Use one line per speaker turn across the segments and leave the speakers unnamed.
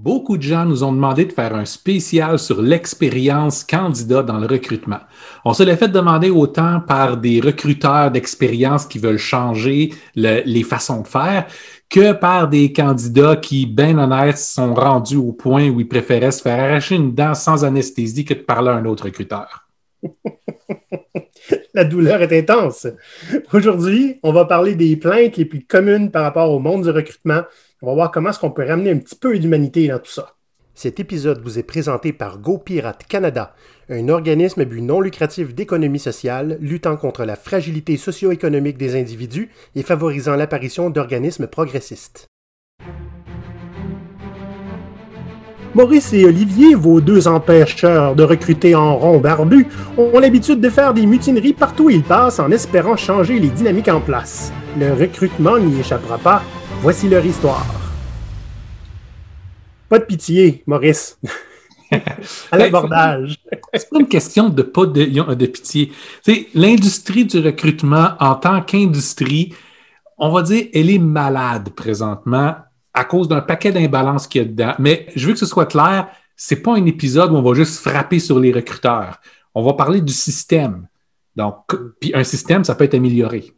Beaucoup de gens nous ont demandé de faire un spécial sur l'expérience candidat dans le recrutement. On se l'a fait demander autant par des recruteurs d'expérience qui veulent changer les façons de faire que par des candidats qui, bien honnêtes, sont rendus au point où ils préféraient se faire arracher une dent sans anesthésie que de parler à un autre recruteur.
La douleur est intense. Aujourd'hui, on va parler des plaintes les plus communes par rapport au monde du recrutement on va voir comment est-ce qu'on peut ramener un petit peu d'humanité dans tout ça. Cet épisode vous est présenté par GoPirate Canada, un organisme à but non lucratif d'économie sociale luttant contre la fragilité socio-économique des individus et favorisant l'apparition d'organismes progressistes. Maurice et Olivier, vos deux empêcheurs de recruter en rond barbu, ont l'habitude de faire des mutineries partout où ils passent en espérant changer les dynamiques en place. Le recrutement n'y échappera pas, Voici leur histoire. Pas de pitié, Maurice. à l'abordage.
C'est pas une question de pas de, de pitié. L'industrie du recrutement en tant qu'industrie, on va dire, elle est malade présentement à cause d'un paquet d'imbalances qu'il y a dedans. Mais je veux que ce soit clair, c'est pas un épisode où on va juste frapper sur les recruteurs. On va parler du système. Donc, puis un système, ça peut être amélioré.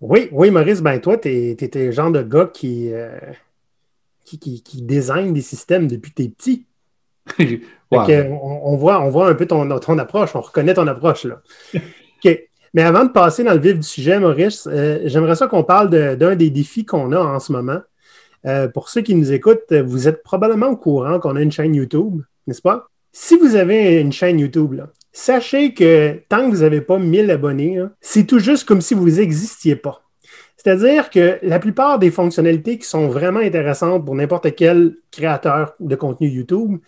Oui, oui, Maurice, ben toi, tu es, le genre de gars qui, euh, qui, qui, design des systèmes depuis tes petits. on, voit, on voit un peu ton, ton approche, on reconnaît ton approche. Là. Mais avant de passer dans le vif du sujet, Maurice, euh, j'aimerais ça qu'on parle d'un des défis qu'on a en ce moment. Euh, pour ceux qui nous écoutent, vous êtes probablement au courant qu'on a une chaîne YouTube, n'est-ce pas? Si vous avez une chaîne YouTube, là, sachez que tant que vous n'avez pas 1000 abonnés, c'est tout juste comme si vous n'existiez pas. C'est-à-dire que la plupart des fonctionnalités qui sont vraiment intéressantes pour n'importe quel créateur de contenu YouTube,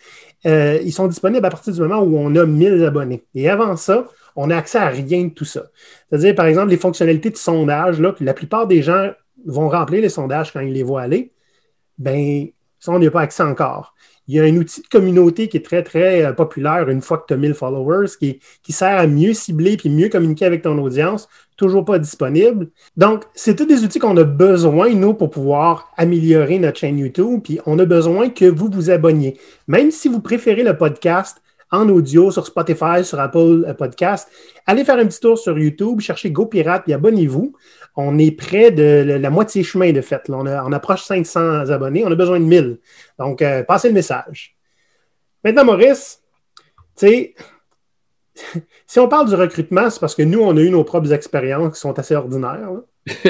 euh, ils sont disponibles à partir du moment où on a 1000 abonnés. Et avant ça, on n'a accès à rien de tout ça. C'est-à-dire, par exemple, les fonctionnalités de sondage, la plupart des gens vont remplir les sondages quand ils les voient aller, ben, ça, on n'y a pas accès encore. Il y a un outil de communauté qui est très, très euh, populaire une fois que tu as 1000 followers, qui, sert à mieux cibler puis mieux communiquer avec ton audience, toujours pas disponible. Donc, c'est tous des outils qu'on a besoin, nous, pour pouvoir améliorer notre chaîne YouTube, puis on a besoin que vous vous abonniez. Même si vous préférez le podcast, en audio sur Spotify, sur Apple euh, Podcast. Allez faire un petit tour sur YouTube, cherchez GoPirate et abonnez-vous. On est près de la moitié chemin de fait. On, approche 500 abonnés. On a besoin de 1000. Donc, euh, passez le message. Maintenant, Maurice, tu sais, si on parle du recrutement, c'est parce que nous, on a eu nos propres expériences qui sont assez ordinaires.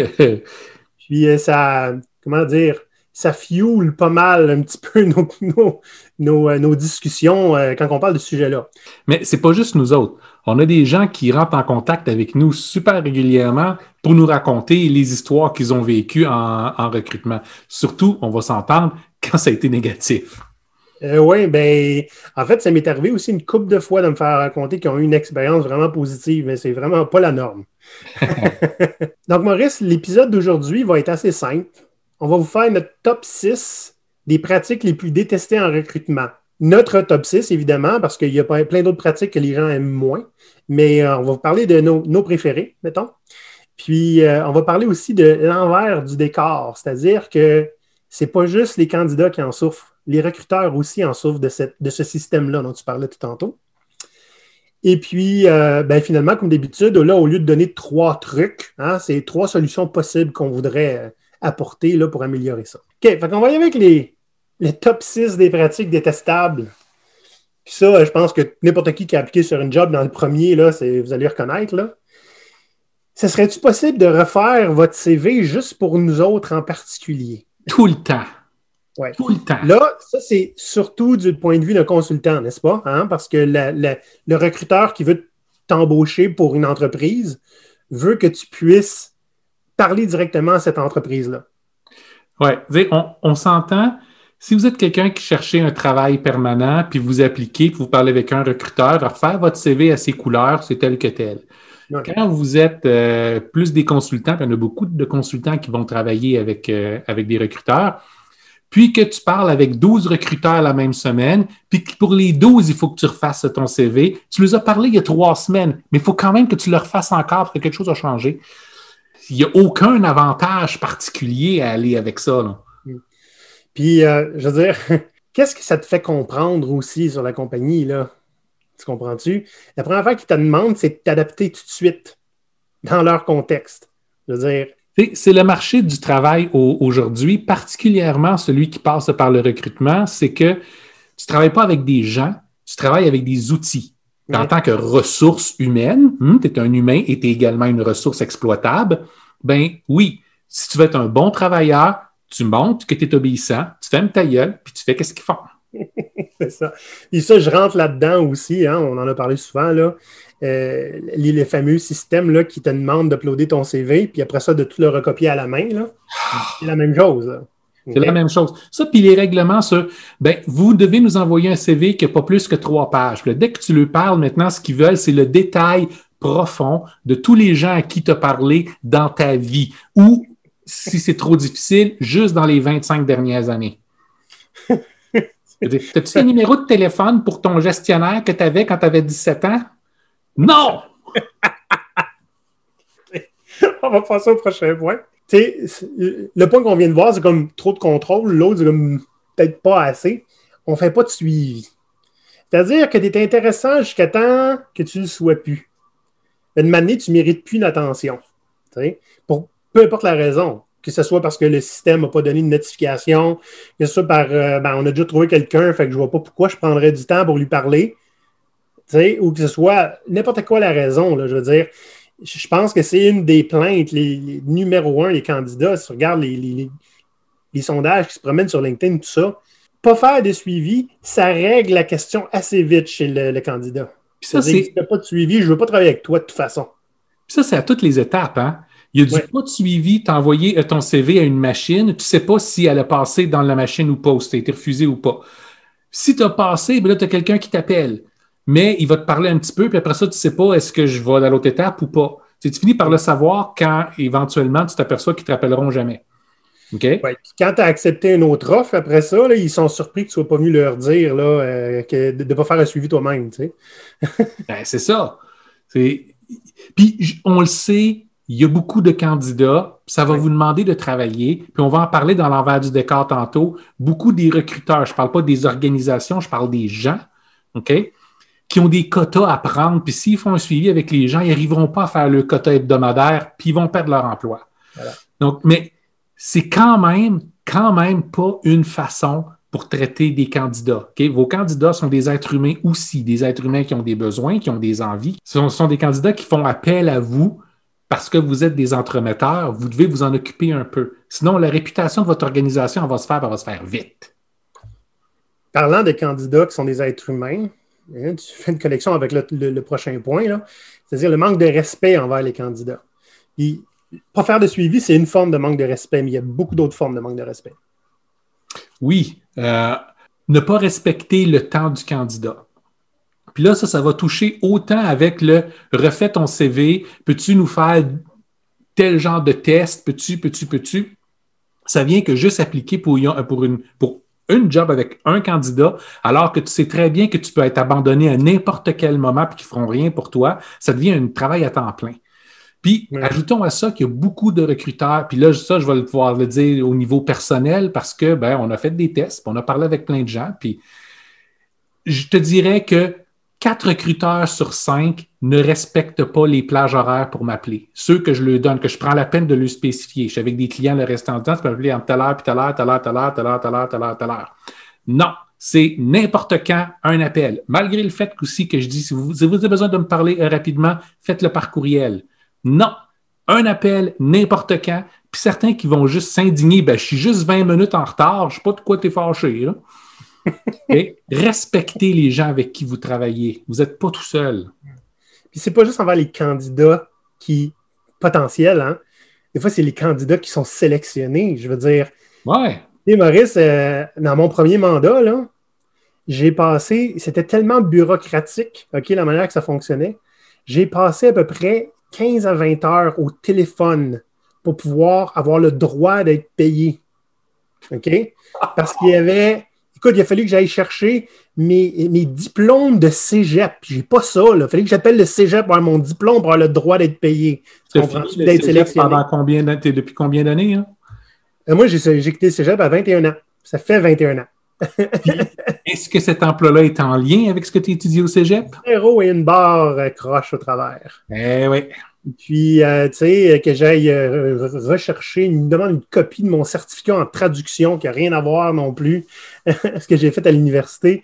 Puis, euh, ça, comment dire, ça fuel pas mal un petit peu nos, euh, discussions euh, quand on parle de ce sujet-là.
Mais c'est pas juste nous autres. On a des gens qui rentrent en contact avec nous super régulièrement pour nous raconter les histoires qu'ils ont vécues en, recrutement. Surtout, on va s'entendre quand ça a été négatif.
Euh, oui, ben, en fait, ça m'est arrivé aussi une couple de fois de me faire raconter qu'ils ont eu une expérience vraiment positive, mais c'est vraiment pas la norme. Donc, Maurice, l'épisode d'aujourd'hui va être assez simple on va vous faire notre top 6 des pratiques les plus détestées en recrutement. Notre top 6, évidemment, parce qu'il y a plein d'autres pratiques que les gens aiment moins, mais euh, on va vous parler de nos, préférés, mettons. Puis, euh, on va parler aussi de l'envers du décor, c'est-à-dire que ce n'est pas juste les candidats qui en souffrent, les recruteurs aussi en souffrent de, ce système-là dont tu parlais tout tantôt. Et puis, euh, ben, finalement, comme d'habitude, là, au lieu de donner trois trucs, hein, c'est trois solutions possibles qu'on voudrait apporter là, pour améliorer ça. OK, fait qu'on va y aller avec les, les top 6 des pratiques détestables. Puis ça, je pense que n'importe qui qui a appliqué sur une job dans le premier, là, vous allez reconnaître. Là. Ce serait-tu possible de refaire votre CV juste pour nous autres en particulier?
Tout le temps.
Ouais. Tout le temps. Là, ça, c'est surtout du point de vue d'un consultant, n'est-ce pas? Hein? Parce que le recruteur qui veut t'embaucher pour une entreprise veut que tu puisses parler directement à cette entreprise-là.
Oui, on, on s'entend. Si vous êtes quelqu'un qui cherchez un travail permanent, puis vous appliquez, puis vous parlez avec un recruteur, faire votre CV à ses couleurs, c'est tel que tel. Quand vous êtes euh, plus des consultants, puis il y en a beaucoup de consultants qui vont travailler avec, euh, avec des recruteurs, puis que tu parles avec 12 recruteurs la même semaine, puis que pour les 12, il faut que tu refasses ton CV. Tu les as parlé il y a trois semaines, mais il faut quand même que tu le refasses encore parce que quelque chose a changé n'y a aucun avantage particulier à aller avec ça.
Puis, euh, je veux dire, qu'est-ce que ça te fait comprendre aussi sur la compagnie, là? Tu comprends-tu? La première fois qu'ils te demandent, c'est de t'adapter tout de suite dans leur contexte. Je veux dire.
C'est le marché du travail aujourd'hui, particulièrement celui qui passe par le recrutement, c'est que tu ne travailles pas avec des gens, tu travailles avec des outils. En tant que ressource humaine, hmm, tu es un humain et tu es également une ressource exploitable, ben oui, si tu veux être un bon travailleur, tu montres que tu es obéissant, tu fermes ta gueule, puis tu fais qu'est-ce qu'ils font.
c'est ça. Et ça, je rentre là-dedans aussi, hein, on en a parlé souvent, là. Euh, les, fameux systèmes là, qui te demandent d'uploader ton CV, puis après ça, de tout le recopier à la main. C'est la même chose.
C'est la même chose. Ça, puis les règlements sur, ben, vous devez nous envoyer un CV qui n'a pas plus que trois pages. dès que tu lui parles, maintenant, ce qu'ils veulent, c'est le détail profond de tous les gens à qui tu as parlé dans ta vie ou, si c'est trop difficile, juste dans les 25 dernières années. As-tu un numéro de téléphone pour ton gestionnaire que tu avais quand tu avais 17 ans? Non!
On va passer au prochain point. Le point qu'on vient de voir, c'est comme trop de contrôle. L'autre, c'est comme peut-être pas assez. On fait pas de suivi. C'est-à-dire que tu es intéressant jusqu'à temps que tu ne le sois plus. Une manière, tu ne mérites plus d'attention. Pour peu importe la raison. Que ce soit parce que le système n'a pas donné de notification, que ce soit par euh, ben, on a déjà trouvé quelqu'un, fait que je ne vois pas pourquoi je prendrais du temps pour lui parler ou que ce soit n'importe quoi la raison. Je veux dire, je pense que c'est une des plaintes, les, numéro un, les candidats, si tu regardes les, sondages qui se promènent sur LinkedIn, tout ça, pas faire de suivi, ça règle la question assez vite chez le, candidat. Puis ça, c'est. Pas de suivi, je ne veux pas travailler avec toi de toute façon.
Puis ça, c'est à toutes les étapes. Hein? Il y a du pas de suivi, tu as envoyé euh, ton CV à une machine, tu ne sais pas si elle a passé dans la machine ou pas, si tu as été refusé ou pas. Si tu as passé, ben là, tu as quelqu'un qui t'appelle mais il va te parler un petit peu, puis après ça, tu ne sais pas est-ce que je vais à l'autre étape ou pas. Tu, finis par le savoir quand éventuellement tu t'aperçois qu'ils ne te rappelleront jamais. OK?
quand tu as accepté une autre offre, après ça, ils sont surpris que tu ne sois pas venu leur dire là, euh, de ne pas faire un suivi toi-même.
ben, c'est ça. Puis on le sait, il y a beaucoup de candidats, ça va vous demander de travailler, puis on va en parler dans l'envers du décor tantôt. Beaucoup des recruteurs, je ne parle pas des organisations, je parle des gens, OK? Qui ont des quotas à prendre, puis s'ils font un suivi avec les gens, ils n'arriveront pas à faire le quota hebdomadaire, puis ils vont perdre leur emploi. Donc, mais c'est quand même, quand même pas une façon pour traiter des candidats. Vos candidats sont des êtres humains aussi, des êtres humains qui ont des besoins, qui ont des envies. Ce sont, des candidats qui font appel à vous parce que vous êtes des entremetteurs. Vous devez vous en occuper un peu. Sinon, la réputation de votre organisation va se faire, va se faire vite.
Parlant de candidats qui sont des êtres humains, tu fais une connexion avec le, prochain point, c'est-à-dire le manque de respect envers les candidats. pas faire de suivi, c'est une forme de manque de respect, mais il y a beaucoup d'autres formes de manque de respect.
Oui, euh, ne pas respecter le temps du candidat. Puis là, ça, ça va toucher autant avec le refais ton CV, peux-tu nous faire tel genre de test, peux-tu, peux-tu, peux-tu. Ça vient que juste appliquer pour, une, une job avec un candidat, alors que tu sais très bien que tu peux être abandonné à n'importe quel moment et qu'ils ne feront rien pour toi, ça devient un travail à temps plein. Puis, ajoutons à ça qu'il y a beaucoup de recruteurs, puis là, ça, je vais pouvoir le dire au niveau personnel parce que, ben, on a fait des tests, on a parlé avec plein de gens, puis je te dirais que quatre recruteurs sur cinq ne respectent pas les plages horaires pour m'appeler. Ceux que je leur donne, que je prends la peine de leur spécifier. Je suis avec des clients le restant du temps, tu peux m'appeler en telle heure, puis telle heure, telle heure, telle heure, telle heure, telle heure, telle heure, telle heure. Non, c'est n'importe quand un appel. Malgré le fait aussi que je dis, si vous, avez besoin de me parler euh, rapidement, faites-le par courriel. Non, un appel n'importe quand. Puis certains qui vont juste s'indigner, ben, je suis juste 20 minutes en retard, je ne sais pas de quoi tu es fâché. Là. Respectez les gens avec qui vous travaillez. Vous n'êtes pas tout seul.
Puis c'est pas juste envers les candidats qui potentiels, hein? Des fois, c'est les candidats qui sont sélectionnés. Je veux dire.
Ouais.
Et Maurice, euh, dans mon premier mandat, là, j'ai passé, c'était tellement bureaucratique, OK, la manière que ça fonctionnait. J'ai passé à peu près 15 à 20 heures au téléphone pour pouvoir avoir le droit d'être payé. OK? Parce qu'il y avait Écoute, il a fallu que j'aille chercher mes, diplômes de cégep. J'ai pas ça. Il a fallu que j'appelle le cégep pour avoir mon diplôme pour avoir le droit d'être payé.
D'être sélectionné. Pendant combien depuis combien d'années? Hein?
Euh, moi, j'ai quitté le cégep à 21 ans. Ça fait 21 ans.
Est-ce que cet emploi-là est en lien avec ce que tu étudies au cégep?
Zéro et une barre croche au travers.
Eh oui.
Puis, euh, tu sais, que j'aille euh, rechercher, une demande une copie de mon certificat en traduction qui n'a rien à voir non plus ce que j'ai fait à l'université.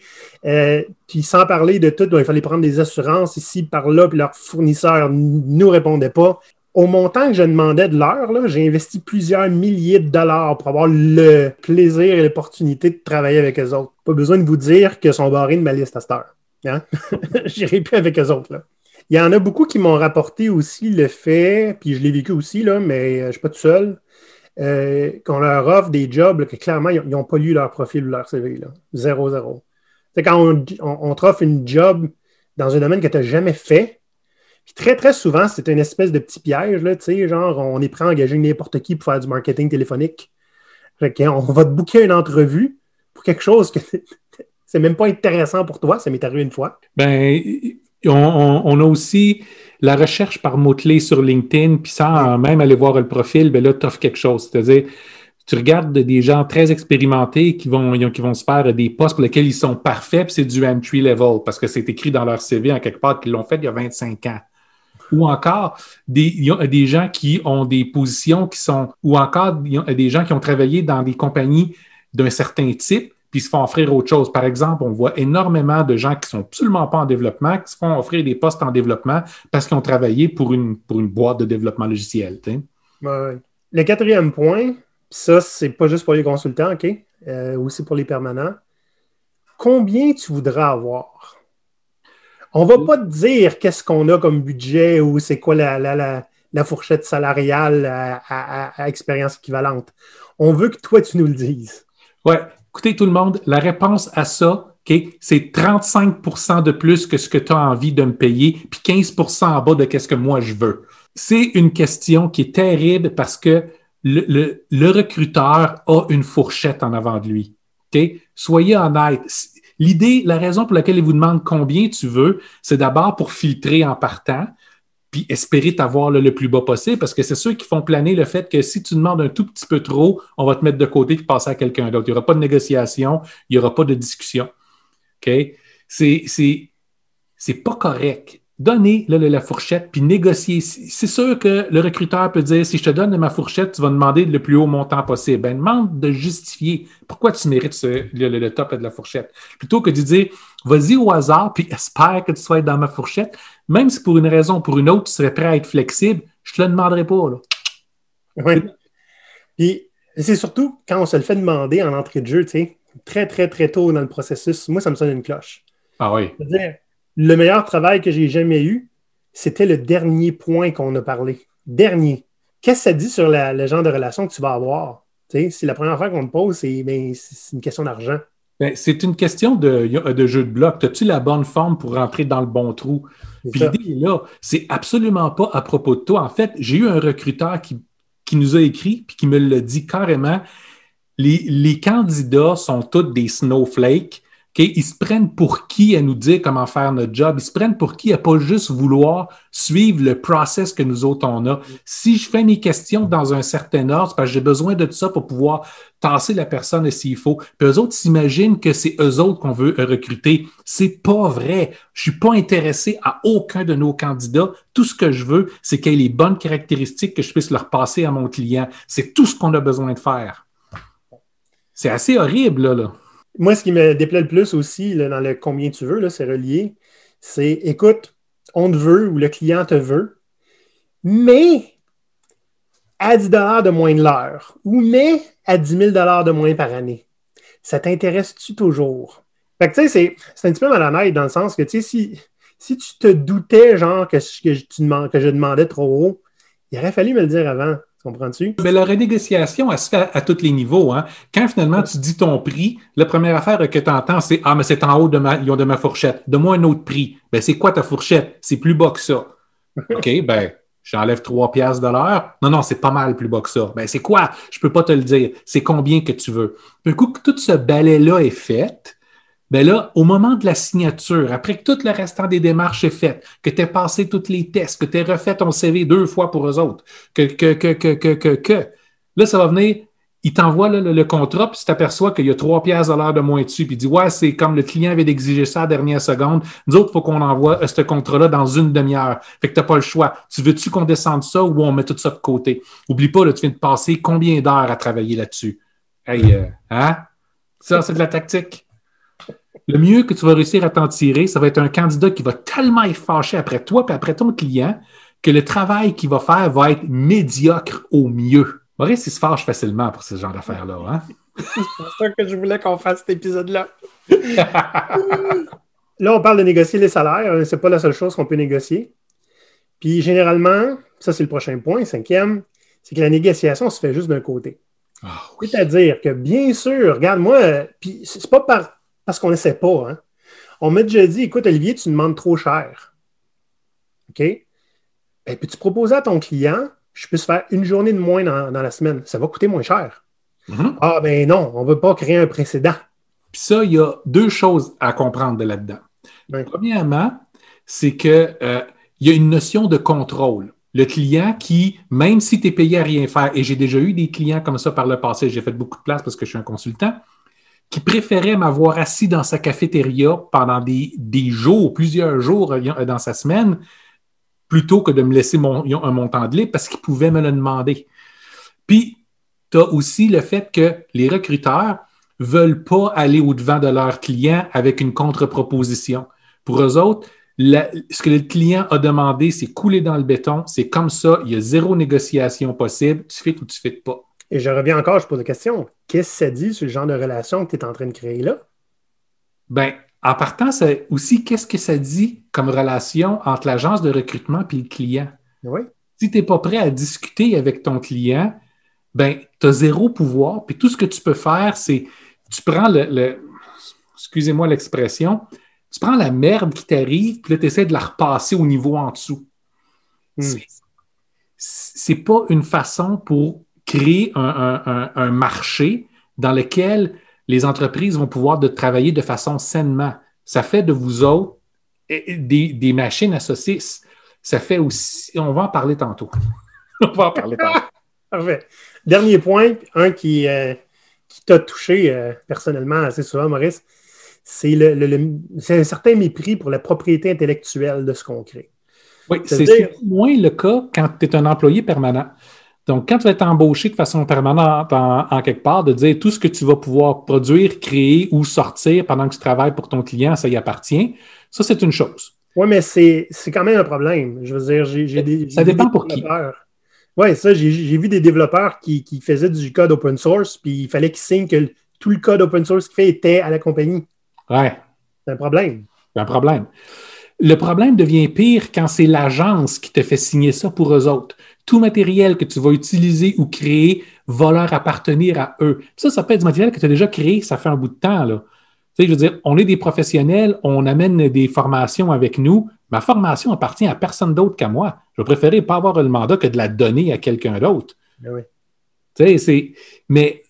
puis, sans parler de tout, il fallait prendre des assurances ici, par là, puis leurs fournisseurs ne nous répondaient pas au montant que je demandais de l'heure, j'ai investi plusieurs milliers de dollars pour avoir le plaisir et l'opportunité de travailler avec eux autres. Pas besoin de vous dire que sont barrés de ma liste à cette heure. Hein? J'irai plus avec eux autres. Il y en a beaucoup qui m'ont rapporté aussi le fait, puis je l'ai vécu aussi, là, mais euh, je ne suis pas tout seul, euh, qu'on leur offre des jobs que clairement, ils n'ont pas lu leur profil ou leur CV. Là. Zéro, zéro. C'est quand on, on, t'offre une job dans un domaine que tu n'as jamais fait, puis très, très souvent, c'est une espèce de petit piège, là, tu sais, genre, on est prêt à engager n'importe qui pour faire du marketing téléphonique. on va te booker une entrevue pour quelque chose que c'est même pas intéressant pour toi. Ça m'est arrivé une fois.
Ben, on, a aussi la recherche par mots-clés sur LinkedIn, puis sans même aller voir le profil, ben là, tu offres quelque chose. C'est-à-dire, tu regardes des gens très expérimentés qui vont, se faire des postes pour lesquels ils sont parfaits, puis c'est du entry level, parce que c'est écrit dans leur CV en quelque part qu'ils l'ont fait il y a 25 ans ou encore des, des gens qui ont des positions qui sont, ou encore des gens qui ont travaillé dans des compagnies d'un certain type, puis se font offrir autre chose. Par exemple, on voit énormément de gens qui sont absolument pas en développement, qui se font offrir des postes en développement parce qu'ils ont travaillé pour une, pour une boîte de développement logiciel.
Le quatrième point, ça, c'est pas juste pour les consultants, OK? Euh, aussi pour les permanents. Combien tu voudrais avoir? On va pas te dire qu'est-ce qu'on a comme budget ou c'est quoi la, la, fourchette salariale à, expérience équivalente. On veut que toi, tu nous le dises.
Ouais. Écoutez, tout le monde, la réponse à ça, c'est 35% de plus que ce que tu as envie de me payer, puis 15% en bas de ce que moi je veux. C'est une question qui est terrible parce que le, recruteur a une fourchette en avant de lui. Soyez honnête L'idée, la raison pour laquelle il vous demande combien tu veux, c'est d'abord pour filtrer en partant, puis espérer t'avoir le, plus bas possible, parce que c'est ceux qui font planer le fait que si tu demandes un tout petit peu trop, on va te mettre de côté et passer à quelqu'un d'autre. Il n'y aura pas de négociation, il n'y aura pas de discussion. OK? C'est pas correct donner la fourchette puis négocier. C'est sûr que le recruteur peut dire si je te donne ma fourchette, tu vas demander le plus haut montant possible. Ben, demande de justifier pourquoi tu mérites le, top de la fourchette. Plutôt que de dire vas-y au hasard puis espère que tu sois dans ma fourchette, même si pour une raison ou pour une autre, tu serais prêt à être flexible, je ne te le demanderai pas. Là.
Oui. Puis c'est surtout quand on se le fait demander en entrée de jeu, tu sais, très, très, très tôt dans le processus, moi, ça me sonne une cloche.
Ah oui
le meilleur travail que j'ai jamais eu, c'était le dernier point qu'on a parlé. Dernier. Qu'est-ce que ça dit sur le genre de relation que tu vas avoir? si la première fois qu'on te pose, c'est ben, une question d'argent.
Ben, c'est une question de, de jeu de bloc. As-tu la bonne forme pour rentrer dans le bon trou? Puis l'idée là, c'est absolument pas à propos de toi. En fait, j'ai eu un recruteur qui, qui nous a écrit puis qui me l'a dit carrément. Les, les candidats sont tous des snowflakes ils se prennent pour qui à nous dire comment faire notre job. Ils se prennent pour qui à pas juste vouloir suivre le process que nous autres on a. Si je fais mes questions dans un certain ordre, parce que j'ai besoin de ça pour pouvoir tasser la personne s'il faut. Puis eux autres s'imaginent que c'est eux autres qu'on veut recruter. C'est pas vrai. Je suis pas intéressé à aucun de nos candidats. Tout ce que je veux, c'est qu'il y ait les bonnes caractéristiques que je puisse leur passer à mon client. C'est tout ce qu'on a besoin de faire. C'est assez horrible, là. là.
Moi, ce qui me déplaît le plus aussi dans le combien tu veux, c'est relié, c'est écoute, on te veut ou le client te veut, mais à 10 de moins de l'heure ou mais à 10 000 de moins par année. Ça t'intéresse-tu toujours? Fait que tu sais, c'est un petit peu malhonnête dans le sens que tu sais, si, si tu te doutais, genre, que, que je demandais trop haut, il aurait fallu me le dire avant. Comprends-tu?
Mais la renégociation, elle se fait à, tous les niveaux. Hein. Quand finalement tu dis ton prix, la première affaire que tu entends, c'est Ah, mais c'est en haut de ma, ils ont de ma fourchette. Donne-moi un autre prix. Ben, c'est quoi ta fourchette? C'est plus bas que ça. OK, ben, j'enlève 3 piastres de l'heure. Non, non, c'est pas mal plus bas que ça. Ben, c'est quoi? Je peux pas te le dire. C'est combien que tu veux. Du coup, que tout ce balai-là est fait, ben là, au moment de la signature, après que tout le restant des démarches est fait, que tu aies passé tous les tests, que tu aies refait ton CV deux fois pour eux autres, que, que, que, que, que, que, là, ça va venir, il t'envoie le, contrat, puis tu t'aperçois qu'il y a trois pièces de l'heure de moins dessus, puis il dit Ouais, c'est comme le client avait d'exiger ça à la dernière seconde. Nous autres, il faut qu'on envoie euh, ce contrat-là dans une demi-heure. Fait que tu n'as pas le choix. Tu veux-tu qu'on descende ça ou on met tout ça de côté? Oublie pas, là, tu viens de passer combien d'heures à travailler là-dessus? Hey, euh, hein? Ça, c'est de la tactique. Le mieux que tu vas réussir à t'en tirer, ça va être un candidat qui va tellement être fâché après toi et après ton client que le travail qu'il va faire va être médiocre au mieux. Maurice, il se fâche facilement pour ce genre d'affaires-là. Hein?
c'est pour ça que je voulais qu'on fasse cet épisode-là. là, on parle de négocier les salaires. Hein, c'est pas la seule chose qu'on peut négocier. Puis généralement, ça c'est le prochain point, cinquième, c'est que la négociation se fait juste d'un côté. Ah C'est-à-dire que bien sûr, regarde, moi, puis c'est pas parce qu'on ne sait pas. Hein. On m'a déjà dit, écoute, Olivier, tu demandes trop cher. OK? Ben, puis tu proposer à ton client je puisse faire une journée de moins dans, la semaine? Ça va coûter moins cher. Mm-hmm. Ah, ben non, on ne veut pas créer un précédent.
Puis ça, il y a deux choses à comprendre de là-dedans. Premièrement, c'est qu'il euh, y a une notion de contrôle. Le client qui, même si tu es payé à rien faire, et j'ai déjà eu des clients comme ça par le passé, j'ai fait beaucoup de place parce que je suis un consultant, qui préférait m'avoir assis dans sa cafétéria pendant des, des jours, plusieurs jours euh, dans sa semaine, plutôt que de me laisser mon, un montant de libre parce qu'ils pouvaient me le demander. Puis, tu as aussi le fait que les recruteurs ne veulent pas aller au-devant de leurs clients avec une contre-proposition. Pour eux autres, ce que le client a demandé, c'est couler dans le béton. C'est comme ça, il y a zéro négociation possible. Tu fais ou tu fais pas.
Et je reviens encore, je pose la question. Qu'est-ce que ça dit sur le genre de relation que tu es en train de créer là?
Ben, en partant, c'est aussi qu'est-ce que ça dit comme relation entre l'agence de recrutement et le client?
Oui.
Si tu n'es pas prêt à discuter avec ton client, ben, tu as zéro pouvoir. Puis tout ce que tu peux faire, c'est tu prends le, excusez-moi l'expression, tu prends la merde qui t'arrive, puis là, tu essaies de la repasser au niveau en dessous. Hmm. C'est pas une façon pour créer un marché dans lequel les entreprises vont pouvoir de travailler de façon sainement. Ça fait de vous autres des, machines associées. Ça fait aussi. On va en parler tantôt.
on va en parler tantôt. Parfait. Dernier point, un qui, euh, qui t'a touché euh, personnellement assez souvent, Maurice, c'est le, un certain mépris pour la propriété intellectuelle de ce qu'on crée.
Oui, c'est moins le cas quand tu es un employé permanent. Donc, quand tu vas être embauché de façon permanente en, quelque part, de dire tout ce que tu vas pouvoir produire, créer ou sortir pendant que tu travailles pour ton client, ça y appartient, ça, c'est une chose.
Oui, mais c'est quand même un problème. Je veux dire, j'ai des.
Ça dépend pour qui.
Oui, ça, j'ai vu des développeurs qui, faisaient du code open source, puis il fallait qu'ils signent que tout le code open source qu'il fait était à la compagnie.
Ouais.
C'est un problème.
C'est un problème. Le problème devient pire quand c'est l'agence qui te fait signer ça pour eux autres tout matériel que tu vas utiliser ou créer va leur appartenir à eux. Ça, ça peut être du matériel que tu as déjà créé, ça fait un bout de temps. Là. Tu sais, je veux dire, on est des professionnels, on amène des formations avec nous. Ma formation appartient à personne d'autre qu'à moi. Je vais préférer pas avoir le mandat que de la donner à quelqu'un d'autre.
Ben oui.
Tu sais, c'est. Mais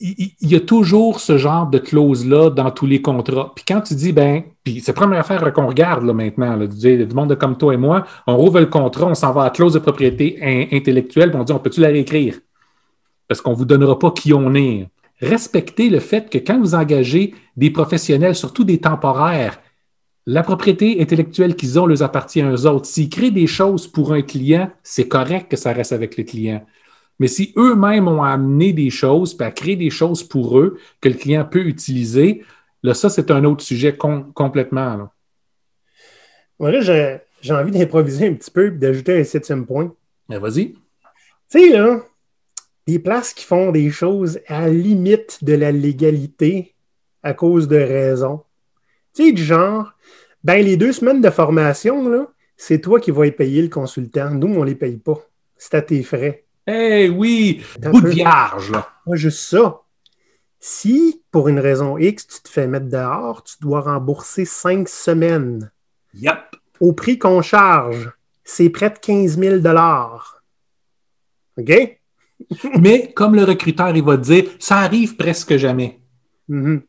il, y a toujours ce genre de clause-là dans tous les contrats. Puis quand tu dis, ben, puis c'est la première affaire qu'on regarde là, maintenant, là, du, monde comme toi et moi, on rouvre le contrat, on s'en va à la clause de propriété intellectuelle, puis on dit, on peut-tu la réécrire? Parce qu'on ne vous donnera pas qui on est. Respectez le fait que quand vous engagez des professionnels, surtout des temporaires, la propriété intellectuelle qu'ils ont leur appartient à eux autres. S'ils créent des choses pour un client, c'est correct que ça reste avec le client. Mais si eux-mêmes ont amené des choses, puis à créer des choses pour eux que le client peut utiliser, là, ça, c'est un autre sujet complètement. Là.
Voilà, j'ai envie d'improviser un petit peu et d'ajouter un septième point.
Ben, vas-y.
Tu sais, là, des places qui font des choses à la limite de la légalité à cause de raisons. Tu sais, du genre, ben les deux semaines de formation, là, c'est toi qui vas y payer le consultant. Nous, on ne les paye pas. C'est à tes frais.
Eh oui, bout de vierge, là.
Pas juste ça. Si, pour une raison X, tu te fais mettre dehors, tu dois rembourser cinq semaines.
Yep.
Au prix qu'on charge, c'est près de 15 000 OK?
Mais comme le recruteur, il va te dire, ça arrive presque jamais.
Mm-hmm.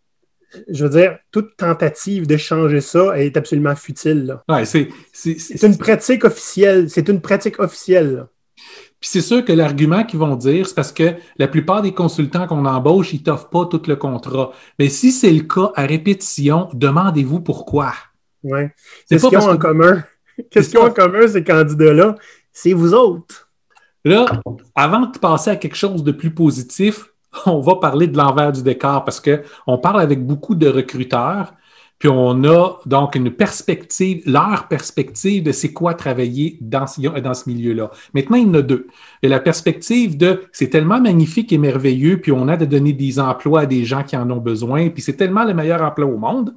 Je veux dire, toute tentative de changer ça est absolument futile.
Ouais, c'est,
une pratique officielle. C'est une pratique officielle.
Puis c'est sûr que l'argument qu'ils vont dire, c'est parce que la plupart des consultants qu'on embauche, ils t'offrent pas tout le contrat. Mais si c'est le cas à répétition, demandez-vous pourquoi.
Oui. C'est ce qu'ils ont en commun? Qu'est-ce qu'ils ont en commun, ces candidats-là? C'est vous autres.
Là, avant de passer à quelque chose de plus positif, on va parler de l'envers du décor parce qu'on parle avec beaucoup de recruteurs, puis on a donc une perspective, leur perspective de c'est quoi travailler dans, ce milieu-là. Maintenant, il y en a deux. Il y a la perspective de c'est tellement magnifique et merveilleux, puis on a de donner des emplois à des gens qui en ont besoin, puis c'est tellement le meilleur emploi au monde.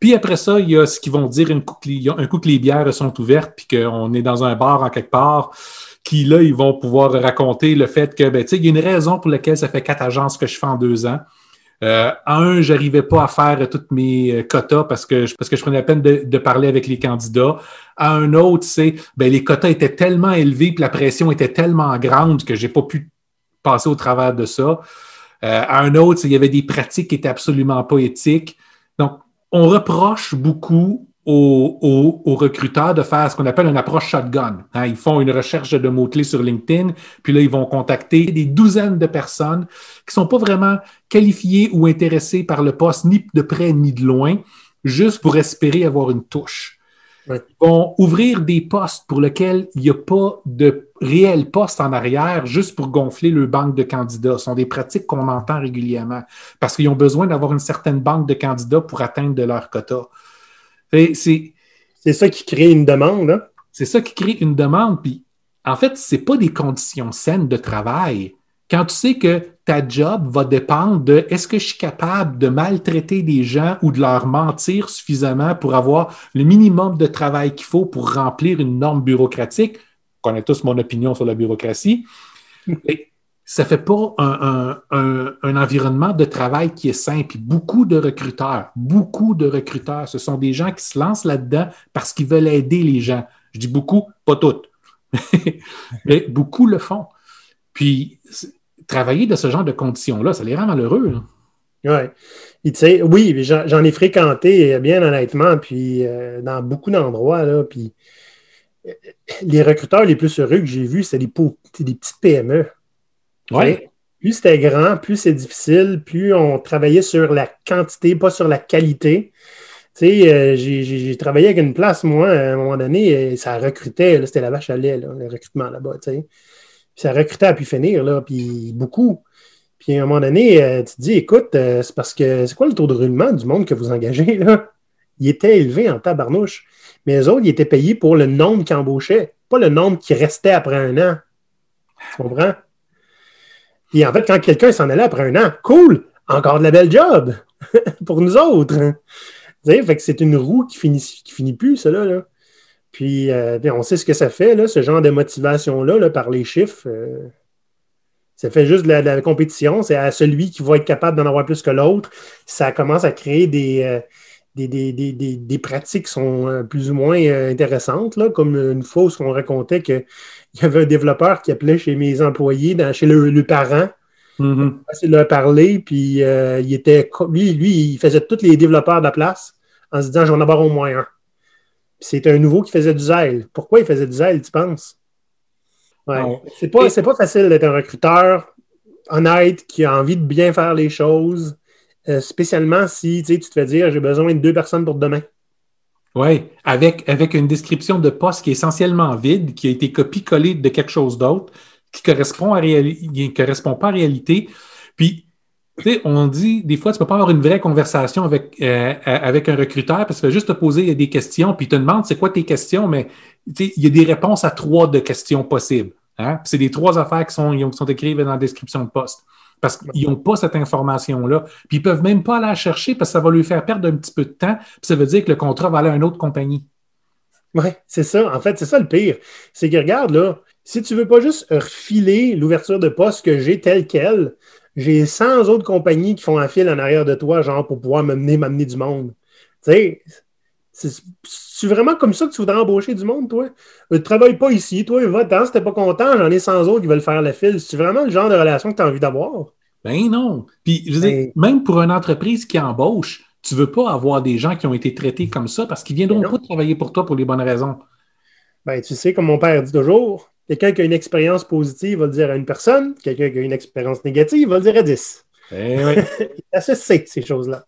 Puis après ça, il y a ce qu'ils vont dire un coup que les bières sont ouvertes, puis qu'on est dans un bar en quelque part, qui là, ils vont pouvoir raconter le fait que, ben, tu sais, il y a une raison pour laquelle ça fait quatre agences que je fais en deux ans. Euh, un, j'arrivais pas à faire toutes mes euh, quotas parce que, parce que je prenais la peine de, parler avec les candidats. À un autre, c'est ben, les quotas étaient tellement élevés puis la pression était tellement grande que j'ai pas pu passer au travers de ça. Euh, à un autre, il y avait des pratiques qui étaient absolument pas éthiques. Donc, on reproche beaucoup aux, recruteurs de faire ce qu'on appelle une approche shotgun. Hein, ils font une recherche de mots-clés sur LinkedIn, puis là, ils vont contacter des douzaines de personnes qui sont pas vraiment qualifiées ou intéressées par le poste, ni de près ni de loin, juste pour espérer avoir une touche. Ils vont ouvrir des postes pour lesquels il n'y a pas de réel poste en arrière juste pour gonfler le banque de candidats. Ce sont des pratiques qu'on entend régulièrement parce qu'ils ont besoin d'avoir une certaine banque de candidats pour atteindre de leur quota.
C'est ça qui crée une demande. Hein?
C'est ça qui crée une demande. Puis, en fait, ce n'est pas des conditions saines de travail. Quand tu sais que ta job va dépendre de est-ce que je suis capable de maltraiter des gens ou de leur mentir suffisamment pour avoir le minimum de travail qu'il faut pour remplir une norme bureaucratique. On connaît tous mon opinion sur la bureaucratie ça fait pas un, environnement de travail qui est simple. Beaucoup de recruteurs, beaucoup de recruteurs, ce sont des gens qui se lancent là-dedans parce qu'ils veulent aider les gens. Je dis beaucoup, pas toutes, mais beaucoup le font. Puis, travailler de ce genre de conditions-là, ça les rend malheureux.
Ouais. oui, j'en ai fréquenté, bien honnêtement, puis euh, dans beaucoup d'endroits, puis euh, les recruteurs les plus heureux que j'ai vus, c'est des, des petites PME. Plus c'était grand, plus c'est difficile, plus on travaillait sur la quantité, pas sur la qualité. Tu sais, euh, j'ai travaillé avec une place, moi, à un moment donné, ça recrutait, c'était la vache à lait, le recrutement là-bas, tu sais. Ça recrutait à pu finir, là, puis beaucoup. Puis à un moment donné, euh, tu te dis, écoute, euh, c'est parce que c'est quoi le taux de roulement du monde que vous engagez, là? Il était élevé en tabarnouche. Mais eux autres, ils étaient payés pour le nombre qui embauchaient, pas le nombre qui restait après un an. Tu comprends? Puis en fait, quand quelqu'un s'en allait après un an, cool, encore de la belle job pour nous autres. Que c'est une roue qui finit, qui finit plus, cela. Là. Puis, euh, on sait ce que ça fait, là, ce genre de motivation-là, là, par les chiffres. Euh, ça fait juste de la, compétition. C'est à celui qui va être capable d'en avoir plus que l'autre. Ça commence à créer des, euh, des, pratiques qui sont plus ou moins intéressantes, là, comme une fois où on racontait que il y avait un développeur qui appelait chez mes employés, chez le, parent. Mm -hmm. leur parler, puis euh, il était. Lui, lui, il faisait tous les développeurs de la place en se disant j'en avoir au moins un. C'est un nouveau qui faisait du zèle. Pourquoi il faisait du zèle, tu penses? Ouais. C'est pas, pas facile d'être un recruteur honnête qui a envie de bien faire les choses, euh, spécialement si tu te fais dire j'ai besoin de deux personnes pour demain.
Oui, avec, avec une description de poste qui est essentiellement vide, qui a été copie-collée de quelque chose d'autre, qui correspond à qui correspond pas à réalité. Puis, tu sais, on dit, des fois, tu peux pas avoir une vraie conversation avec, euh, avec un recruteur parce qu'il va juste te poser des questions, puis il te demande c'est quoi tes questions, mais il y a des réponses à trois de questions possibles. Hein? C'est les trois affaires qui sont, qui sont écrites dans la description de poste parce qu'ils n'ont pas cette information-là. Puis ils ne peuvent même pas la chercher parce que ça va lui faire perdre un petit peu de temps. Puis ça veut dire que le contrat va aller à une autre compagnie.
Oui, c'est ça. En fait, c'est ça le pire. C'est que regarde, là, si tu ne veux pas juste refiler l'ouverture de poste que j'ai telle qu'elle, j'ai 100 autres compagnies qui font un fil en arrière de toi, genre pour pouvoir m'amener, m'amener du monde. Tu sais, c'est vraiment comme ça que tu voudrais embaucher du monde, toi? Ne travaille pas ici, toi, va-t'en, si t'es pas content, j'en ai 100 autres qui veulent faire la file. C'est vraiment le genre de relation que tu as envie d'avoir?
Ben non. Puis, je veux dire, ben même pour une entreprise qui embauche, tu veux pas avoir des gens qui ont été traités comme ça parce qu'ils viendront ben pas travailler pour toi pour les bonnes raisons.
Ben, tu sais, comme mon père dit toujours, Quelqu'un qui a une expérience positive va le dire à une personne. Quelqu'un qui a une expérience négative va le dire à 10. Eh oui. ça se ces choses-là.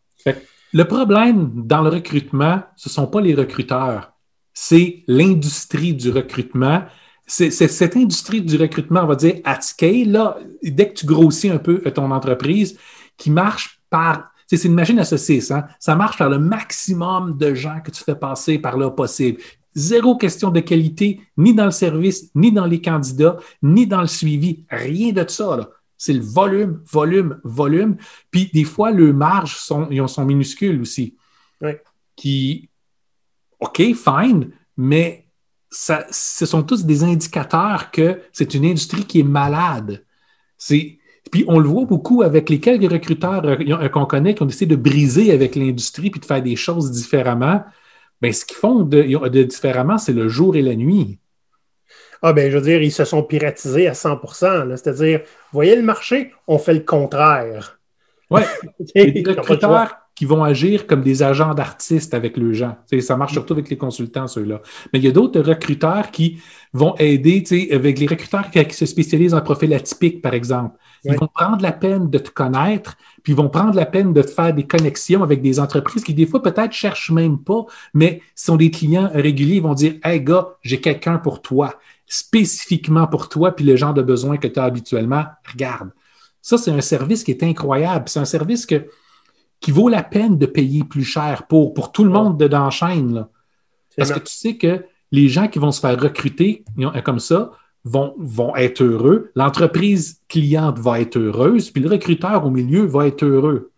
Le problème dans le recrutement, ce ne sont pas les recruteurs, c'est l'industrie du recrutement. C'est cette industrie du recrutement, on va dire, at scale, là, dès que tu grossis un peu ton entreprise, qui marche par c'est une machine à saucisse. Hein? Ça marche par le maximum de gens que tu fais passer par là possible. Zéro question de qualité, ni dans le service, ni dans les candidats, ni dans le suivi. Rien de ça. C'est le volume, volume, volume. Puis des fois, le marges sont, ils sont minuscules aussi.
Oui.
Qui, OK, fine, mais ça, ce sont tous des indicateurs que c'est une industrie qui est malade. C'est puis on le voit beaucoup avec les quelques recruteurs euh, euh, qu'on connaît qui ont décidé de briser avec l'industrie puis de faire des choses différemment. Bien, ce qu'ils font de, différemment, c'est le jour et la nuit.
Ah ben, je veux dire, ils se sont piratisés à 100% C'est-à-dire, vous voyez le marché, on fait le contraire.
Oui. les recruteurs qui vont agir comme des agents d'artistes avec le gens. ça marche surtout avec les consultants, ceux-là. Mais il y a d'autres recruteurs qui vont aider, avec les recruteurs qui, se spécialisent en profil atypique, par exemple. Ils vont prendre la peine de te connaître, puis ils vont prendre la peine de te faire des connexions avec des entreprises qui, des fois, peut-être cherchent même pas, mais sont des clients réguliers. Ils vont dire Hey, gars, j'ai quelqu'un pour toi, spécifiquement pour toi, puis le genre de besoin que tu as habituellement. Regarde. Ça, c'est un service qui est incroyable. C'est un service que, qui vaut la peine de payer plus cher pour, pour tout le monde de dans la chaîne. Parce que tu sais que les gens qui vont se faire recruter comme ça, vont, vont être heureux, l'entreprise cliente va être heureuse, puis le recruteur au milieu va être heureux.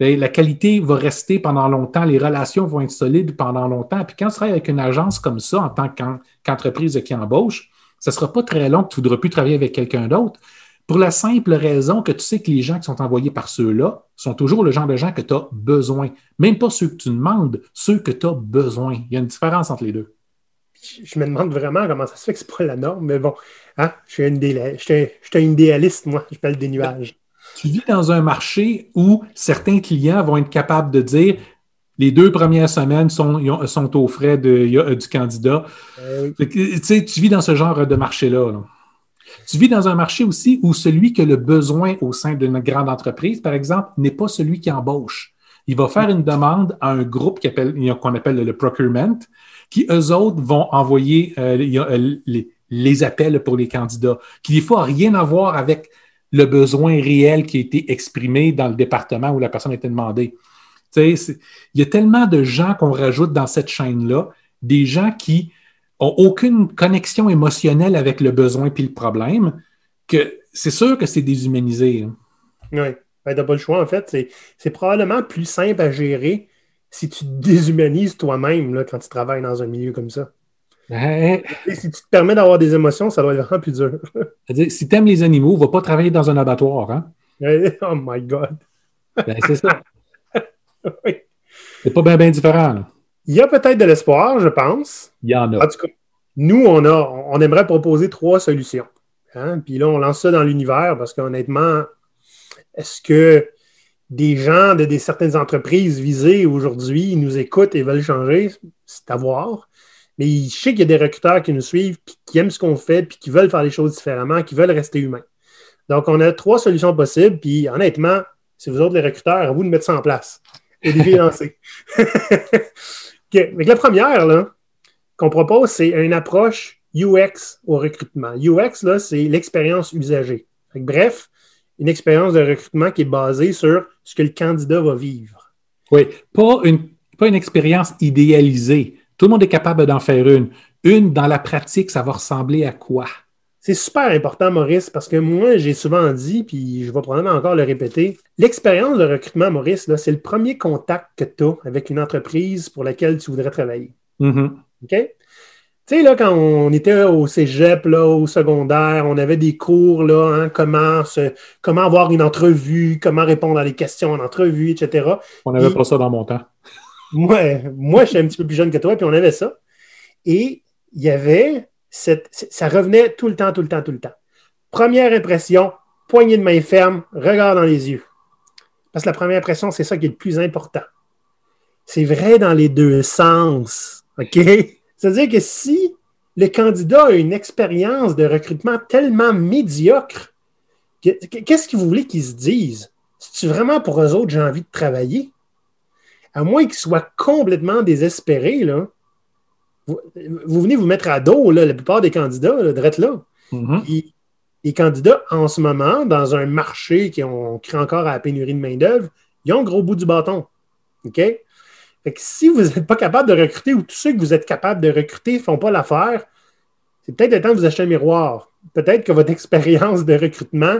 La qualité va rester pendant longtemps, les relations vont être solides pendant longtemps. Puis quand tu travailles avec une agence comme ça, en tant qu'entreprise qui embauche, ce ne sera pas très long que tu ne voudras plus travailler avec quelqu'un d'autre. Pour la simple raison que tu sais que les gens qui sont envoyés par ceux-là sont toujours le genre de gens que tu as besoin. Même pas ceux que tu demandes, ceux que tu as besoin. Il y a une différence entre les deux
je me demande vraiment comment ça se fait que c'est pas la norme, mais bon, hein, je suis un, idéaliste, moi, je parle des nuages.
Tu vis dans un marché où certains clients vont être capables de dire les deux premières semaines sont, sont aux frais de, du candidat. Euh, tu vis dans ce genre de marché-là. Tu vis dans un marché aussi où celui qui a le besoin au sein d'une grande entreprise, par exemple, n'est pas celui qui embauche. Il va faire une demande à un groupe qu'on appelle le procurement, qui, eux autres, vont envoyer euh, euh, les, appels pour les candidats, qui des fois n'ont rien à voir avec le besoin réel qui a été exprimé dans le département où la personne a été demandée. il y a tellement de gens qu'on rajoute dans cette chaîne-là, des gens qui n'ont aucune connexion émotionnelle avec le besoin puis le problème, que c'est sûr que c'est déshumanisé. Hein.
Oui, ben, tu n'as pas le choix, en fait. C'est probablement plus simple à gérer si tu déshumanises toi-même quand tu travailles dans un milieu comme ça.
Ben,
si tu te permets d'avoir des émotions, ça doit être vraiment plus dur.
si tu aimes les animaux, va pas travailler dans un abattoir. Hein?
oh my God!
Ben, c'est ça. C'est pas bien ben différent.
Il y a peut-être de l'espoir, je pense.
Il y en a.
En tout cas, nous, on, a, on aimerait proposer trois solutions. Hein? Puis là, on lance ça dans l'univers parce qu'honnêtement, est-ce que des gens de des, certaines entreprises visées aujourd'hui nous écoutent et veulent changer, c'est à voir. Mais je sais qu'il y a des recruteurs qui nous suivent, qui aiment ce qu'on fait, puis qui veulent faire les choses différemment, qui veulent rester humains. Donc, on a trois solutions possibles, puis honnêtement, si vous autres les recruteurs, à vous de mettre ça en place et de financer. okay. la première qu'on propose, c'est une approche UX au recrutement. UX, là, c'est l'expérience usagée. Bref, une expérience de recrutement qui est basée sur ce que le candidat va vivre.
Oui, pas une, pas une expérience idéalisée. Tout le monde est capable d'en faire une. Une, dans la pratique, ça va ressembler à quoi?
C'est super important, Maurice, parce que moi, j'ai souvent dit, puis je vais probablement encore le répéter, l'expérience de recrutement, Maurice, c'est le premier contact que tu as avec une entreprise pour laquelle tu voudrais travailler.
Mm-hmm.
OK? Tu sais, là, quand on était au cégep, là, au secondaire, on avait des cours, là, hein, comment, comment avoir une entrevue, comment répondre à des questions en entrevue, etc.
On n'avait pas ça dans mon temps.
Moi, moi, je suis un petit peu plus jeune que toi, puis on avait ça. Et il y avait cette. Ça revenait tout le temps, tout le temps, tout le temps. Première impression, poignée de main ferme, regard dans les yeux. Parce que la première impression, c'est ça qui est le plus important. C'est vrai dans les deux sens. OK? C'est-à-dire que si le candidat a une expérience de recrutement tellement médiocre. Qu'est-ce que vous voulez qu'ils se disent? C'est-tu vraiment pour eux autres, j'ai envie de travailler? À moins qu'ils soient complètement désespérés, là, vous, venez vous mettre à dos, la plupart des candidats, là, de là. Mm-hmm. les candidats, en ce moment, dans un marché qui on crée encore à la pénurie de main-d'œuvre, ils ont le gros bout du bâton. OK? si vous n'êtes pas capable de recruter ou tous ceux que vous êtes capable de recruter ne font pas l'affaire, c'est peut-être le temps de vous acheter un miroir. Peut-être que votre expérience de recrutement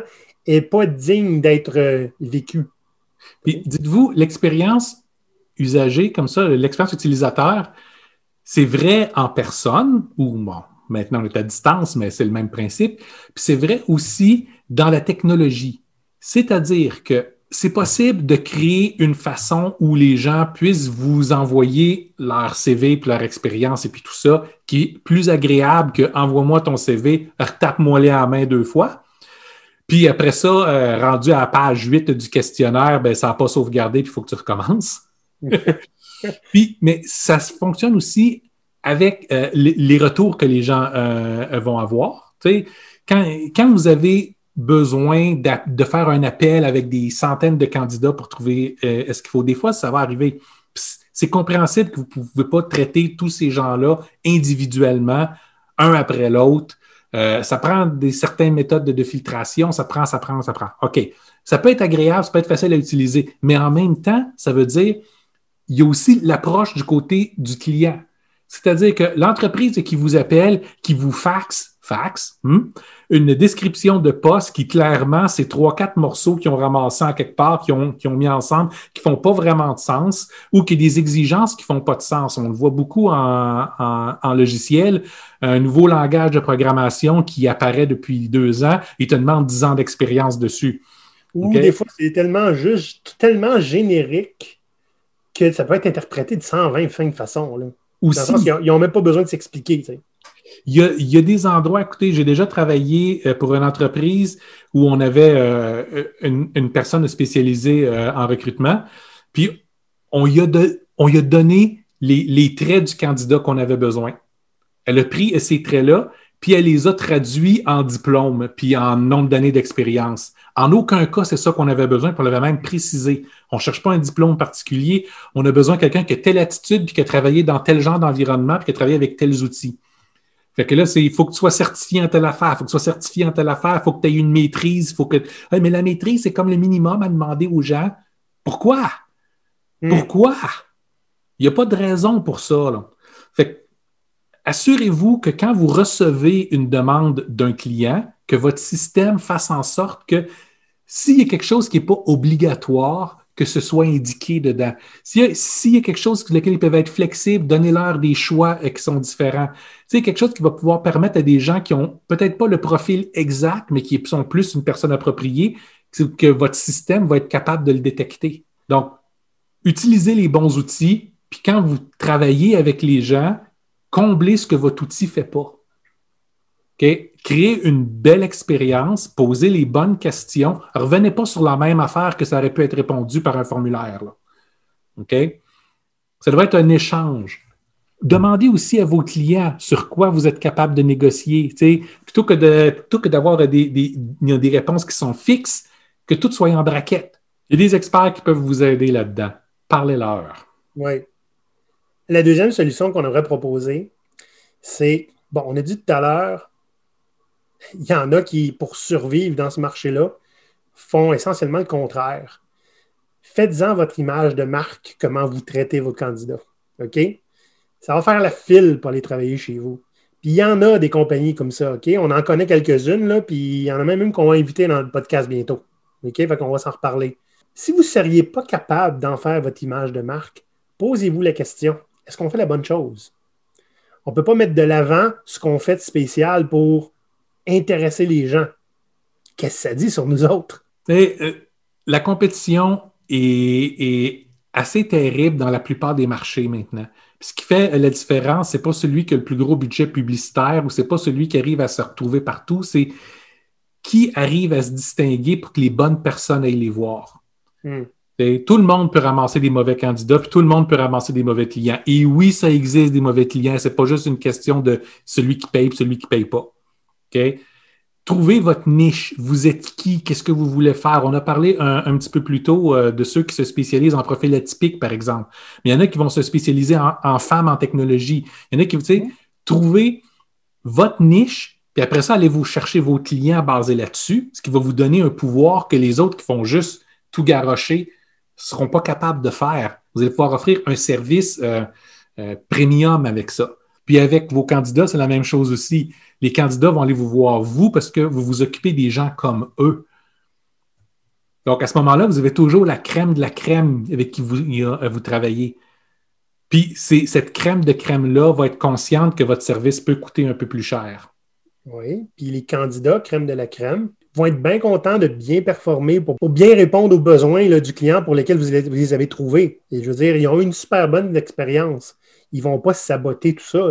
n'est pas digne d'être euh, vécue.
Puis dites-vous, l'expérience usagée comme ça, l'expérience utilisateur, c'est vrai en personne ou bon, maintenant on est à distance, mais c'est le même principe. Puis c'est vrai aussi dans la technologie. C'est-à-dire que c'est possible de créer une façon où les gens puissent vous envoyer leur CV puis leur expérience et puis tout ça, qui est plus agréable que envoie-moi ton CV, retape-moi les à la main deux fois. Puis après ça, euh, rendu à la page 8 du questionnaire, ben, ça n'a pas sauvegardé, puis il faut que tu recommences. mais ça fonctionne aussi avec euh, les, retours que les gens euh, vont avoir. quand, quand vous avez besoin de faire un appel avec des centaines de candidats pour trouver euh, est-ce qu'il faut. Des fois, ça va arriver. C'est compréhensible que vous ne pouvez pas traiter tous ces gens-là individuellement, un après l'autre. Euh, ça prend des certaines méthodes de, filtration, ça prend, ça prend, ça prend. OK. Ça peut être agréable, ça peut être facile à utiliser, mais en même temps, ça veut dire il y a aussi l'approche du côté du client. C'est-à-dire que l'entreprise qui vous appelle, qui vous faxe, fax, hmm, une description de poste qui clairement, c'est trois, quatre morceaux qui ont ramassé en quelque part, qui ont, qui ont mis ensemble, qui font pas vraiment de sens, ou qui ont des exigences qui font pas de sens. On le voit beaucoup en, en, logiciel, un nouveau langage de programmation qui apparaît depuis deux ans, il te demande dix ans d'expérience dessus.
Ou des fois, c'est tellement juste, tellement générique que ça peut être interprété de 120 façons. Là. Aussi, ils n'ont même pas besoin de s'expliquer.
Il y, a, des endroits, écoutez, j'ai déjà travaillé euh, pour une entreprise où on avait euh, une, personne spécialisée euh, en recrutement, puis on y a, on a donné les, traits du candidat qu'on avait besoin. Elle a pris ces traits-là, puis elle les a traduits en diplôme, puis en nombre d'années d'expérience. En aucun cas, c'est ça qu'on avait besoin, puis on l'avait même précisé. On ne cherche pas un diplôme particulier, on a besoin de quelqu'un qui a telle attitude, puis qui a travaillé dans tel genre d'environnement, puis qui a travaillé avec tels outils. Fait que là, c'est, il faut que tu sois certifié en telle affaire, il faut que tu sois certifié en telle affaire, il faut que tu aies une maîtrise, faut que. mais la maîtrise, c'est comme le minimum à demander aux gens. Pourquoi? Hmm. Pourquoi? Il n'y a pas de raison pour ça. Là. Fait assurez-vous que quand vous recevez une demande d'un client, que votre système fasse en sorte que s'il y a quelque chose qui n'est pas obligatoire, que ce soit indiqué dedans. S'il y, a, quelque chose sur lequel ils peuvent être flexibles, donnez-leur des choix qui sont différents. C'est quelque chose qui va pouvoir permettre à des gens qui ont peut-être pas le profil exact, mais qui sont plus une personne appropriée, que votre système va être capable de le détecter. Donc, utilisez les bons outils, puis quand vous travaillez avec les gens, comblez ce que votre outil ne fait pas. Créez une belle expérience, posez les bonnes questions. Revenez pas sur la même affaire que ça aurait pu être répondu par un formulaire. Ça devrait être un échange. Demandez aussi à vos clients sur quoi vous êtes capable de négocier. Plutôt que, que d'avoir des, des, des réponses qui sont fixes, que tout soit en braquette. Il y a des experts qui peuvent vous aider là-dedans. Parlez-leur.
Oui. La deuxième solution qu'on aurait proposée, c'est, bon, on a dit tout à l'heure, il y en a qui, pour survivre dans ce marché-là, font essentiellement le contraire. Faites-en votre image de marque, comment vous traitez vos candidats. OK? Ça va faire la file pour aller travailler chez vous. Puis il y en a des compagnies comme ça, OK? On en connaît quelques-unes, là, puis il y en a même une qu'on va inviter dans le podcast bientôt. OK? Qu'on va s'en reparler. Si vous ne seriez pas capable d'en faire votre image de marque, posez-vous la question est-ce qu'on fait la bonne chose? On ne peut pas mettre de l'avant ce qu'on fait de spécial pour intéresser les gens. Qu'est-ce que ça dit sur nous autres?
Euh, la compétition est, assez terrible dans la plupart des marchés maintenant. ce qui fait la différence, c'est pas celui qui a le plus gros budget publicitaire ou c'est pas celui qui arrive à se retrouver partout, c'est qui arrive à se distinguer pour que les bonnes personnes aillent les voir. Hmm. tout le monde peut ramasser des mauvais candidats, puis tout le monde peut ramasser des mauvais clients. Et oui, ça existe des mauvais clients. C'est pas juste une question de celui qui paye et celui qui paye pas. Trouvez votre niche. Vous êtes qui? Qu'est-ce que vous voulez faire? On a parlé un, petit peu plus tôt euh, de ceux qui se spécialisent en profil atypique, par exemple. Mais il y en a qui vont se spécialiser en, femmes en technologie. Il y en a qui, vous savez, trouvez votre niche, puis après ça, allez-vous chercher vos clients basés là-dessus, ce qui va vous donner un pouvoir que les autres qui font juste tout garrocher ne seront pas capables de faire. Vous allez pouvoir offrir un service euh, euh, premium avec ça. Puis avec vos candidats, c'est la même chose aussi. Les candidats vont aller vous voir, vous, parce que vous vous occupez des gens comme eux. Donc, à ce moment-là, vous avez toujours la crème de la crème avec qui vous, vous travaillez. Puis, cette crème de crème-là va être consciente que votre service peut coûter un peu plus cher.
Oui, puis les candidats, crème de la crème, vont être bien contents de bien performer pour, bien répondre aux besoins du client pour lesquels vous les, avez trouvés. Et je veux dire, ils ont eu une super bonne expérience ils ne vont pas saboter tout ça.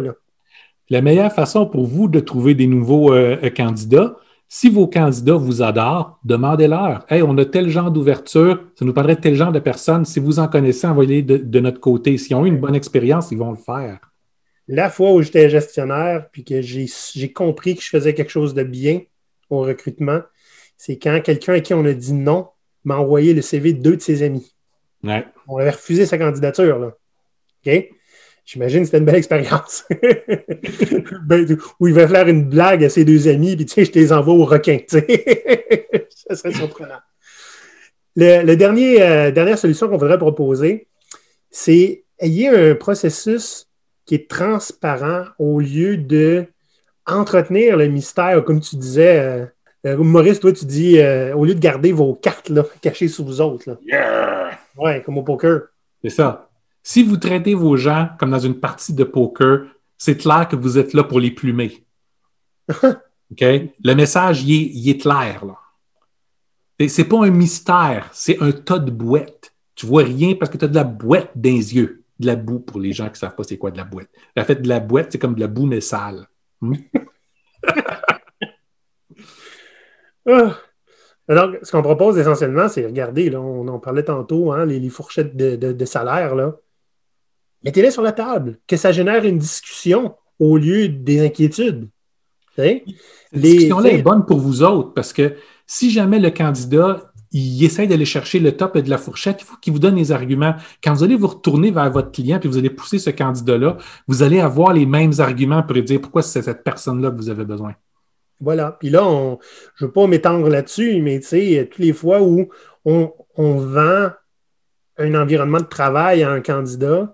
La meilleure façon pour vous de trouver des nouveaux euh, euh, candidats, si vos candidats vous adorent, demandez-leur. Hey, on a tel genre d'ouverture, ça nous parlerait de tel genre de personnes. Si vous en connaissez, envoyez-les de, notre côté. S'ils ont eu une bonne expérience, ils vont le faire.
La fois où j'étais gestionnaire, puis que j'ai compris que je faisais quelque chose de bien au recrutement, c'est quand quelqu'un à qui on a dit non m'a envoyé le CV de deux de ses amis. On avait refusé sa candidature. Là. OK? J'imagine que c'était une belle expérience. Ben, où il va faire une blague à ses deux amis, puis tu sais, je te les envoie au requin. ça serait surprenant. Le, dernier, euh, dernière solution qu'on voudrait proposer, c'est ayez un processus qui est transparent au lieu de entretenir le mystère, comme tu disais. Euh, euh, Maurice, toi, tu dis, au lieu de garder vos cartes là, cachées sous vous autres. Là.
Yeah!
Ouais, comme au poker.
C'est ça. Si vous traitez vos gens comme dans une partie de poker, c'est clair que vous êtes là pour les plumer. OK? Le message, il est, clair. Là. C'est pas un mystère, c'est un tas de boîtes. Tu vois rien parce que tu as de la boîte dans les yeux. De la boue pour les gens qui ne savent pas c'est quoi de la boîte. La fait, de la boîte, c'est comme de la boue mais sale. Hmm?
Ah. Donc, ce qu'on propose essentiellement, c'est, regardez, là, on en parlait tantôt, hein, les, fourchettes de, de salaire, là mettez-les sur la table, que ça génère une discussion au lieu des inquiétudes.
Cette discussion-là est bonne pour vous autres parce que si jamais le candidat il essaie d'aller chercher le top de la fourchette, il faut qu'il vous donne les arguments. Quand vous allez vous retourner vers votre client puis vous allez pousser ce candidat-là, vous allez avoir les mêmes arguments pour lui dire pourquoi c'est cette personne-là que vous avez besoin.
Voilà. Puis là, je ne veux pas m'étendre là-dessus, mais tu sais, toutes les fois où on, on vend un environnement de travail à un candidat,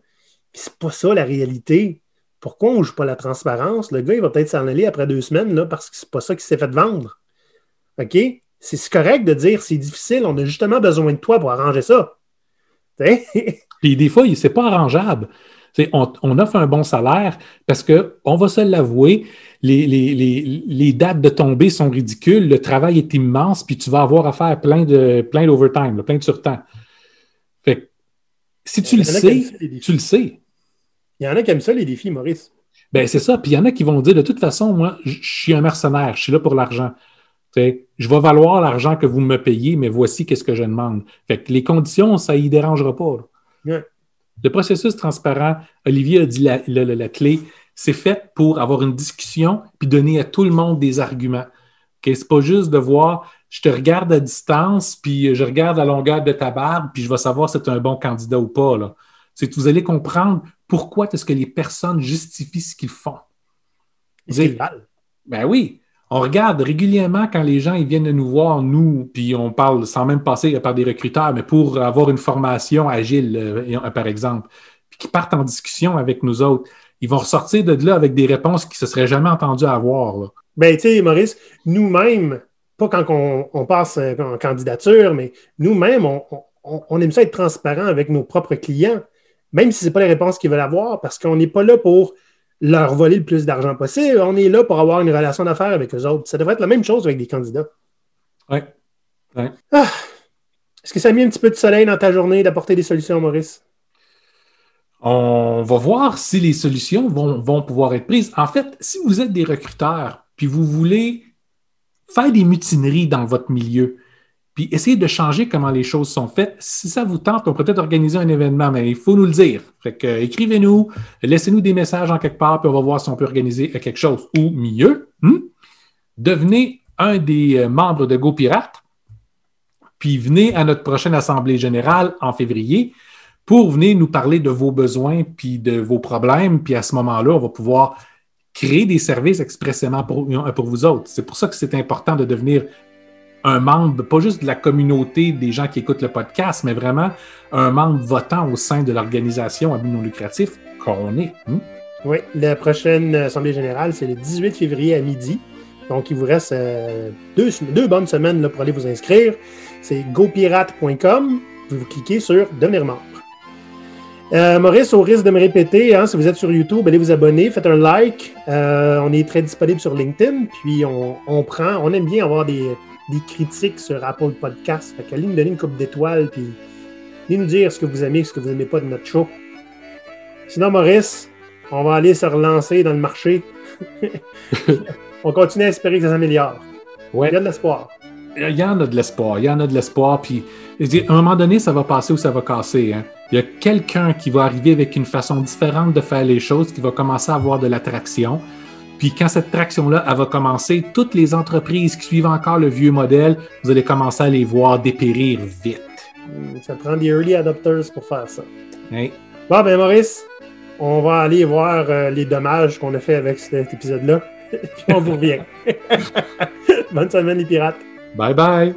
c'est pas ça la réalité. Pourquoi on ne joue pas la transparence? Le gars, il va peut-être s'en aller après deux semaines là, parce que c'est pas ça qui s'est fait vendre. OK? C'est correct de dire c'est difficile, on a justement besoin de toi pour arranger ça.
Puis des fois, c'est pas arrangeable. On, on, offre un bon salaire parce qu'on va se l'avouer, les, les, dates de tombée sont ridicules, le travail est immense, puis tu vas avoir à faire plein de plein d'overtime, plein de surtemps. Fait si tu le sais, tu le sais.
Il y en a qui aiment ça, les défis, Maurice.
Ben, c'est ça. Puis il y en a qui vont dire de toute façon, moi, je suis un mercenaire, je suis là pour l'argent. Je vais valoir l'argent que vous me payez, mais voici qu'est-ce que je demande. Fait que les conditions, ça y dérangera pas. Le processus transparent, Olivier a dit la, la, clé, c'est fait pour avoir une discussion puis donner à tout le monde des arguments. Ce C'est pas juste de voir, je te regarde à distance, puis je regarde la longueur de ta barbe, puis je vais savoir si tu es un bon candidat ou pas. C'est que vous allez comprendre pourquoi est-ce que les personnes justifient ce qu'ils font?
Vous
ben oui. On regarde régulièrement quand les gens ils viennent nous voir, nous, puis on parle sans même passer par des recruteurs, mais pour avoir une formation agile, euh, par exemple, puis qui partent en discussion avec nous autres. Ils vont ressortir de là avec des réponses qu'ils ne se seraient jamais entendus avoir.
Ben, tu sais, Maurice, nous-mêmes, pas quand on, passe en candidature, mais nous-mêmes, on, on, aime ça être transparent avec nos propres clients même si ce n'est pas les réponses qu'ils veulent avoir, parce qu'on n'est pas là pour leur voler le plus d'argent possible. On est là pour avoir une relation d'affaires avec eux autres. Ça devrait être la même chose avec des candidats.
Oui.
Ah! Est-ce que ça a mis un petit peu de soleil dans ta journée d'apporter des solutions, Maurice?
On va voir si les solutions vont, vont pouvoir être prises. En fait, si vous êtes des recruteurs, puis vous voulez faire des mutineries dans votre milieu, puis essayez de changer comment les choses sont faites. Si ça vous tente, on peut peut-être organiser un événement, mais il faut nous le dire. Fait que, écrivez-nous, laissez-nous des messages en quelque part, puis on va voir si on peut organiser quelque chose. Ou mieux, hmm, devenez un des euh, membres de GoPirate, puis venez à notre prochaine Assemblée générale en février pour venir nous parler de vos besoins puis de vos problèmes. Puis à ce moment-là, on va pouvoir créer des services expressément pour, pour vous autres. C'est pour ça que c'est important de devenir un membre, pas juste de la communauté des gens qui écoutent le podcast, mais vraiment un membre votant au sein de l'organisation à but non lucratif qu'on est.
Hmm? Oui, la prochaine Assemblée générale, c'est le 18 février à midi. Donc, il vous reste euh, deux, deux, bonnes semaines là, pour aller vous inscrire. C'est gopirate.com. Vous cliquez sur Devenir membre. Euh, Maurice, au risque de me répéter, hein, si vous êtes sur YouTube, allez vous abonner, faites un like. Euh, on est très disponible sur LinkedIn. Puis, on, on, prend, on aime bien avoir des, des critiques sur Apple Podcast. Fait qu'allez nous donner une coupe d'étoiles, puis allez nous dire ce que vous aimez, ce que vous n'aimez pas de notre show. Sinon, Maurice, on va aller se relancer dans le marché. on continue à espérer que ça s'améliore.
Ouais.
Il y a de l'espoir.
Il y en a de l'espoir. Il y en a de l'espoir. Puis, à un moment donné, ça va passer ou ça va casser. Hein. Il y a quelqu'un qui va arriver avec une façon différente de faire les choses, qui va commencer à avoir de l'attraction. Puis quand cette traction-là va commencer, toutes les entreprises qui suivent encore le vieux modèle, vous allez commencer à les voir dépérir vite.
Hmm, ça prend des early adopters pour faire ça. Bon, ben Maurice, on va aller voir euh, les dommages qu'on a fait avec cet épisode-là. Puis on vous revient. Bonne semaine les pirates.
Bye bye.